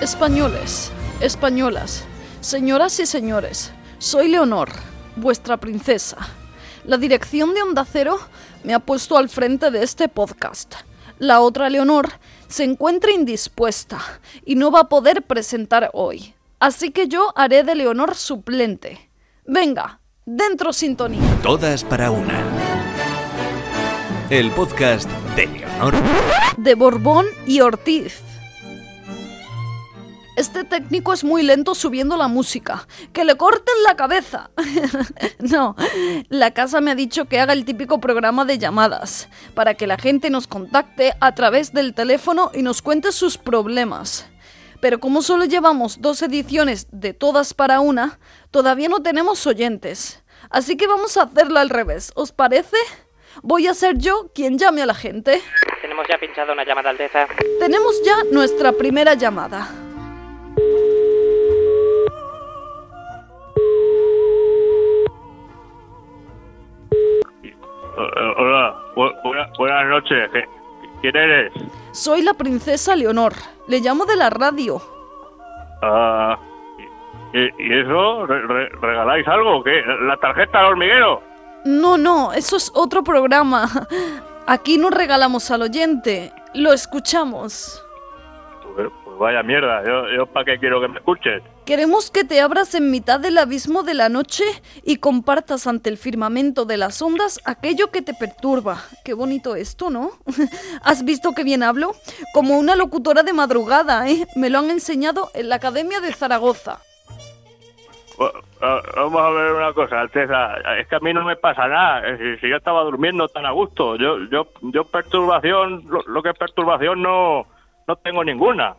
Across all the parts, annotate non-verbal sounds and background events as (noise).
Españoles, españolas, señoras y señores, soy Leonor, vuestra princesa. La dirección de Onda Cero me ha puesto al frente de este podcast. La otra Leonor se encuentra indispuesta y no va a poder presentar hoy. Así que yo haré de Leonor suplente. Venga, dentro sintonía. Todas para una. El podcast de Leonor. De Borbón y Ortiz. Este técnico es muy lento subiendo la música. ¡Que le corten la cabeza! (laughs) no, la casa me ha dicho que haga el típico programa de llamadas, para que la gente nos contacte a través del teléfono y nos cuente sus problemas. Pero como solo llevamos dos ediciones de todas para una, todavía no tenemos oyentes. Así que vamos a hacerlo al revés, ¿os parece? Voy a ser yo quien llame a la gente. Tenemos ya pinchado una llamada, Alteza. Tenemos ya nuestra primera llamada. Hola, bu- buena- buenas noches. ¿Qué- ¿Quién eres? Soy la princesa Leonor. Le llamo de la radio. Ah, ¿y, y eso? ¿Re- re- ¿Regaláis algo? ¿Qué? ¿La tarjeta al hormiguero? No, no, eso es otro programa. Aquí no regalamos al oyente, lo escuchamos. Vaya mierda, yo, yo para qué quiero que me escuches. Queremos que te abras en mitad del abismo de la noche y compartas ante el firmamento de las ondas aquello que te perturba. Qué bonito esto, ¿no? (laughs) ¿Has visto qué bien hablo? Como una locutora de madrugada, ¿eh? Me lo han enseñado en la Academia de Zaragoza. Vamos a ver una cosa, Alteza. Es que a mí no me pasa nada. Si, si yo estaba durmiendo tan a gusto, yo, yo, yo perturbación, lo, lo que es perturbación no, no tengo ninguna.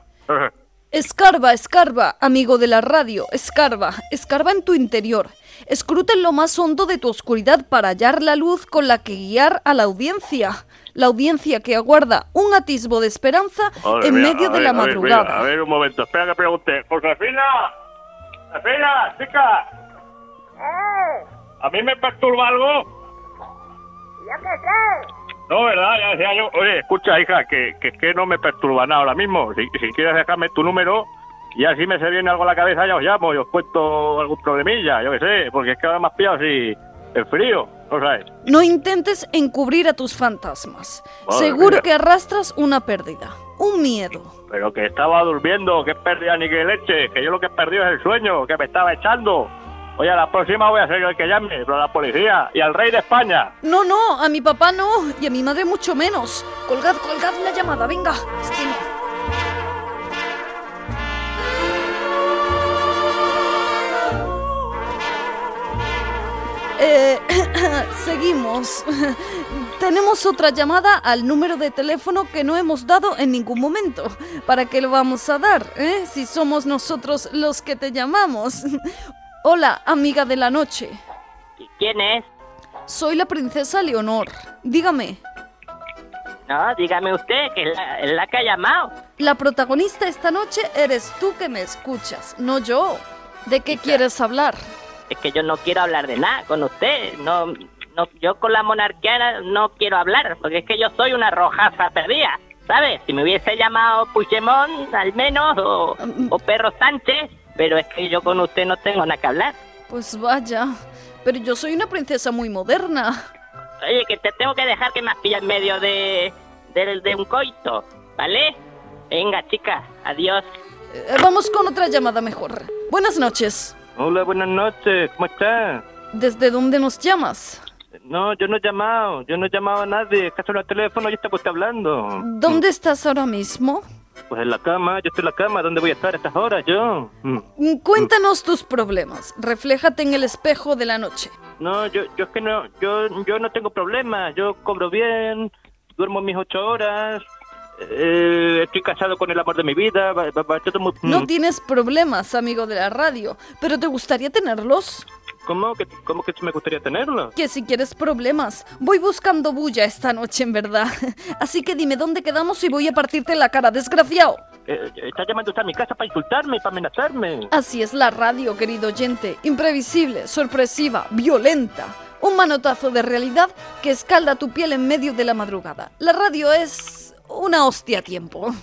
Escarba, escarba, amigo de la radio, escarba, escarba en tu interior. Escruta en lo más hondo de tu oscuridad para hallar la luz con la que guiar a la audiencia. La audiencia que aguarda un atisbo de esperanza Madre en mía, medio de ver, la a ver, madrugada. mira, a ver, un momento, espera que pregunte. ¡Josefina! ¡Josefina, chica! ¿A mí me perturba algo? No, ¿verdad? Ya decía yo. Oye, escucha, hija, que, que, que no me perturba nada ahora mismo. Si, si quieres dejarme tu número y así me se viene algo a la cabeza, ya os llamo y os cuento algún problemilla, yo qué sé, porque es que ahora has pillado así el frío, ¿no sabes? No intentes encubrir a tus fantasmas. Madre Seguro mía. que arrastras una pérdida, un miedo. Pero que estaba durmiendo, que pérdida ni que leche, que yo lo que he perdido es el sueño, que me estaba echando. Oye, a la próxima voy a ser yo el que llame, pero a la policía y al rey de España. No, no, a mi papá no, y a mi madre mucho menos. Colgad, colgad la llamada, venga. Eh, (coughs) seguimos. (coughs) Tenemos otra llamada al número de teléfono que no hemos dado en ningún momento. ¿Para qué lo vamos a dar? eh? Si somos nosotros los que te llamamos. Hola, amiga de la noche. ¿Quién es? Soy la princesa Leonor. Dígame, No, dígame usted, que es la, que ha llamado. la protagonista esta noche eres tú que me escuchas, no yo. ¿De qué quieres hablar? Es que yo no quiero hablar de nada con usted. No, no, yo con la monarquía no quiero hablar, porque es que yo soy una rojaza perdida. ¿Sabes? Si me hubiese llamado Puigdemont, al menos, o, o Perro Sánchez, pero es que yo con usted no tengo nada que hablar. Pues vaya, pero yo soy una princesa muy moderna. Oye, que te tengo que dejar que me has pillado en medio de, de, de un coito, ¿vale? Venga, chica, adiós. Eh, vamos con otra llamada mejor. Buenas noches. Hola, buenas noches, ¿cómo estás? ¿Desde dónde nos llamas? No, yo no he llamado, yo no he llamado a nadie, es que suena el teléfono y está usted hablando. ¿Dónde estás ahora mismo? Pues en la cama, yo estoy en la cama, ¿dónde voy a estar a estas horas yo? Mm. Mm, Cuéntanos tus problemas. Refléjate en el espejo de la noche. No, yo, yo es que no, yo, yo no tengo problemas, yo cobro bien, duermo mis ocho horas, eh, estoy casado con el amor de mi vida, va- va- va todo muy- No mm. tienes problemas, amigo de la radio, pero ¿te gustaría tenerlos? ¿Cómo que, cómo que me gustaría tenerlo? Que si quieres problemas, voy buscando bulla esta noche en verdad. (laughs) Así que dime dónde quedamos y voy a partirte la cara, desgraciado. Eh, está llamando usted a mi casa para insultarme, para amenazarme. Así es la radio, querido oyente. Imprevisible, sorpresiva, violenta. Un manotazo de realidad que escalda tu piel en medio de la madrugada. La radio es una hostia a tiempo.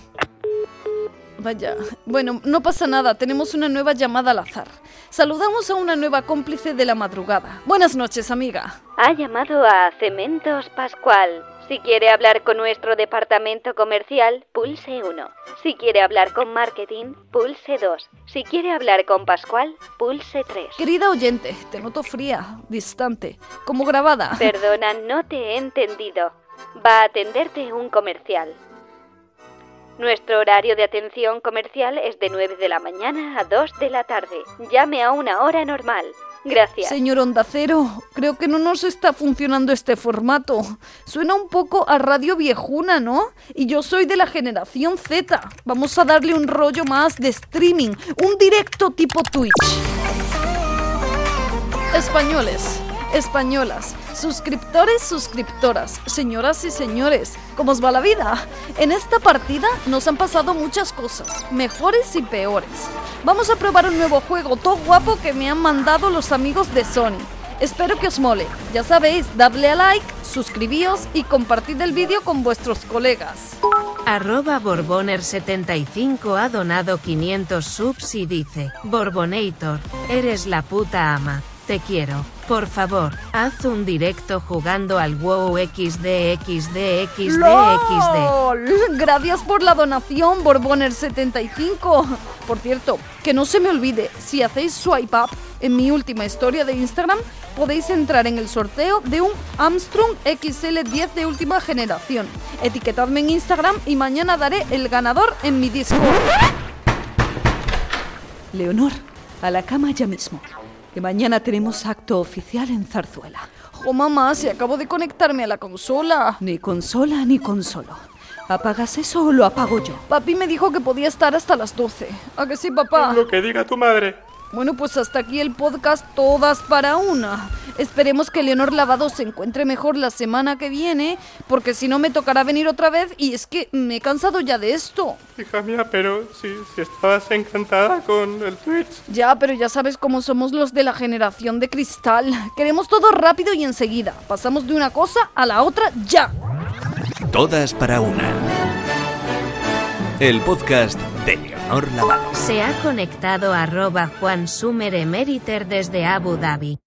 Vaya, bueno, no pasa nada, tenemos una nueva llamada al azar. Saludamos a una nueva cómplice de la madrugada. Buenas noches, amiga. Ha llamado a Cementos Pascual. Si quiere hablar con nuestro departamento comercial, pulse 1. Si quiere hablar con marketing, pulse 2. Si quiere hablar con Pascual, pulse 3. Querida oyente, te noto fría, distante, como grabada. Perdona, no te he entendido. Va a atenderte un comercial. Nuestro horario de atención comercial es de 9 de la mañana a 2 de la tarde. Llame a una hora normal. Gracias. Señor Onda Cero, creo que no nos está funcionando este formato. Suena un poco a radio viejuna, ¿no? Y yo soy de la generación Z. Vamos a darle un rollo más de streaming, un directo tipo Twitch. Españoles, españolas, suscriptores, suscriptoras, señoras y señores, ¿cómo os va la vida? En esta partida nos han pasado muchas cosas, mejores y peores. Vamos a probar un nuevo juego todo guapo que me han mandado los amigos de Sony. Espero que os mole. Ya sabéis, dadle a like, suscribíos y compartid el vídeo con vuestros colegas. Arroba Borboner75 ha donado 500 subs y dice, Borbonator, eres la puta ama, te quiero. Por favor, haz un directo jugando al WoW XD XD XD. ¡Lol! Gracias por la donación, Borboner75. Por cierto, que no se me olvide, si hacéis swipe up en mi última historia de Instagram, podéis entrar en el sorteo de un Armstrong XL10 de última generación. Etiquetadme en Instagram y mañana daré el ganador en mi Discord. Leonor, a la cama ya mismo. Que mañana tenemos acto oficial en Zarzuela. Jo, mamá, si acabo de conectarme a la consola. Ni consola ni consolo. ¿Apagas eso o lo apago yo? Papi me dijo que podía estar hasta las 12. ¿A que sí, papá? Lo que diga tu madre. Bueno, pues hasta aquí el podcast Todas para una. Esperemos que Leonor Lavado se encuentre mejor la semana que viene, porque si no me tocará venir otra vez y es que me he cansado ya de esto. Hija mía, pero si, si estabas encantada con el Twitch. Ya, pero ya sabes cómo somos los de la generación de cristal. Queremos todo rápido y enseguida. Pasamos de una cosa a la otra ya. Todas para una. El podcast Se ha conectado arroba Juan Sumer Emeriter desde Abu Dhabi.